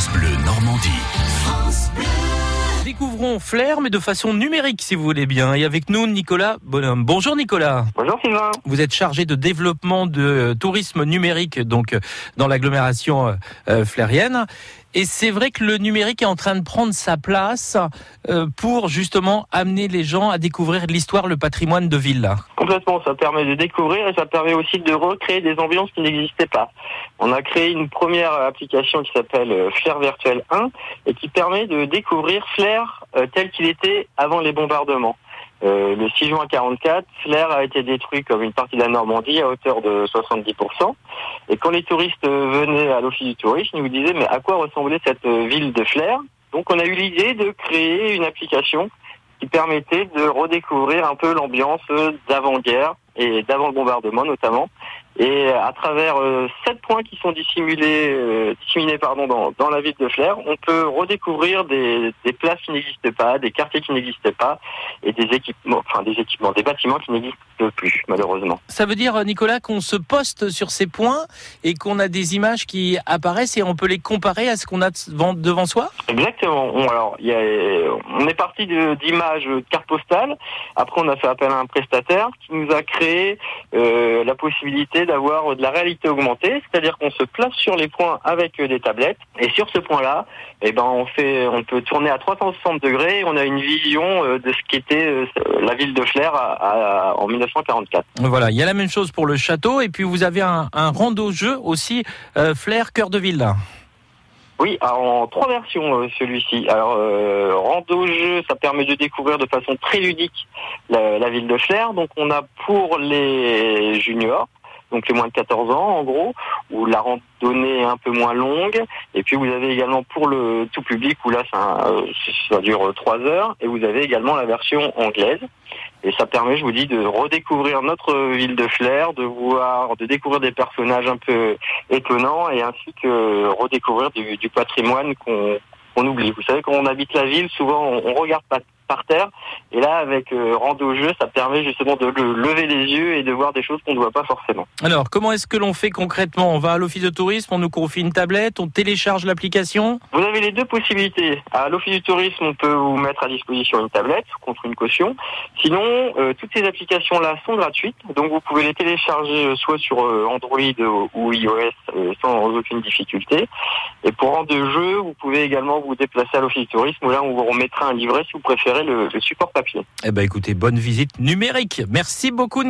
France Bleu Normandie. Découvrons Flair, mais de façon numérique, si vous voulez bien. Et avec nous, Nicolas Bonhomme. Bonjour Nicolas. Bonjour Sylvain. Vous êtes chargé de développement de euh, tourisme numérique, donc euh, dans l'agglomération euh, flairienne. Et c'est vrai que le numérique est en train de prendre sa place euh, pour justement amener les gens à découvrir l'histoire, le patrimoine de ville. Complètement, ça permet de découvrir et ça permet aussi de recréer des ambiances qui n'existaient pas. On a créé une première application qui s'appelle Flair Virtuel 1 et qui permet de découvrir Flair euh, tel qu'il était avant les bombardements. Euh, le 6 juin 44, Flair a été détruit comme une partie de la Normandie à hauteur de 70%. Et quand les touristes venaient à l'office du tourisme, ils nous disaient mais à quoi ressemblait cette euh, ville de Flair? Donc on a eu l'idée de créer une application qui permettait de redécouvrir un peu l'ambiance d'avant-guerre et d'avant le bombardement notamment. Et à travers euh, sept points qui sont dissimulés, euh, disséminés pardon, dans, dans la ville de Flair, on peut redécouvrir des, des places qui n'existent pas, des quartiers qui n'existent pas, et des équipements, enfin des équipements, des bâtiments qui n'existent plus malheureusement. Ça veut dire, Nicolas, qu'on se poste sur ces points et qu'on a des images qui apparaissent et on peut les comparer à ce qu'on a devant, devant soi? Exactement. On, alors, il y a, on est parti d'images de cartes postales. Après, on a fait appel à un prestataire qui nous a créé euh, la possibilité d'avoir de la réalité augmentée, c'est-à-dire qu'on se place sur les points avec des tablettes. Et sur ce point-là, eh ben, on fait, on peut tourner à 360 degrés. Et on a une vision euh, de ce qu'était euh, la ville de à- à- en 1944. Voilà, il y a la même chose pour le château et puis vous avez un, un rando-jeu aussi, euh, Flair Cœur de Ville. Oui, alors, en trois versions euh, celui-ci. Alors euh, rando jeu, ça permet de découvrir de façon très ludique la, la ville de Flair. Donc on a pour les juniors, donc les moins de 14 ans en gros, où la randonnée est un peu moins longue. Et puis vous avez également pour le tout public où là ça, euh, dure trois heures. Et vous avez également la version anglaise. Et ça permet, je vous dis, de redécouvrir notre ville de Flair, de voir, de découvrir des personnages un peu étonnants et ainsi que redécouvrir du, patrimoine qu'on qu'on oublie. Vous savez, quand on habite la ville, souvent on, on regarde pas par terre. Et là, avec euh, Rando Jeu, ça permet justement de le- lever les yeux et de voir des choses qu'on ne voit pas forcément. Alors, comment est-ce que l'on fait concrètement? On va à l'office de tourisme, on nous confie une tablette, on télécharge l'application? Vous avez les deux possibilités. À l'Office du tourisme, on peut vous mettre à disposition une tablette contre une caution. Sinon, euh, toutes ces applications-là sont gratuites, donc vous pouvez les télécharger euh, soit sur euh, Android ou iOS sans aucune difficulté. Et pour rendre de jeu, vous pouvez également vous déplacer à l'Office tourisme où là, on vous remettra un livret si vous préférez le, le support papier. Eh ben écoutez, bonne visite numérique. Merci beaucoup.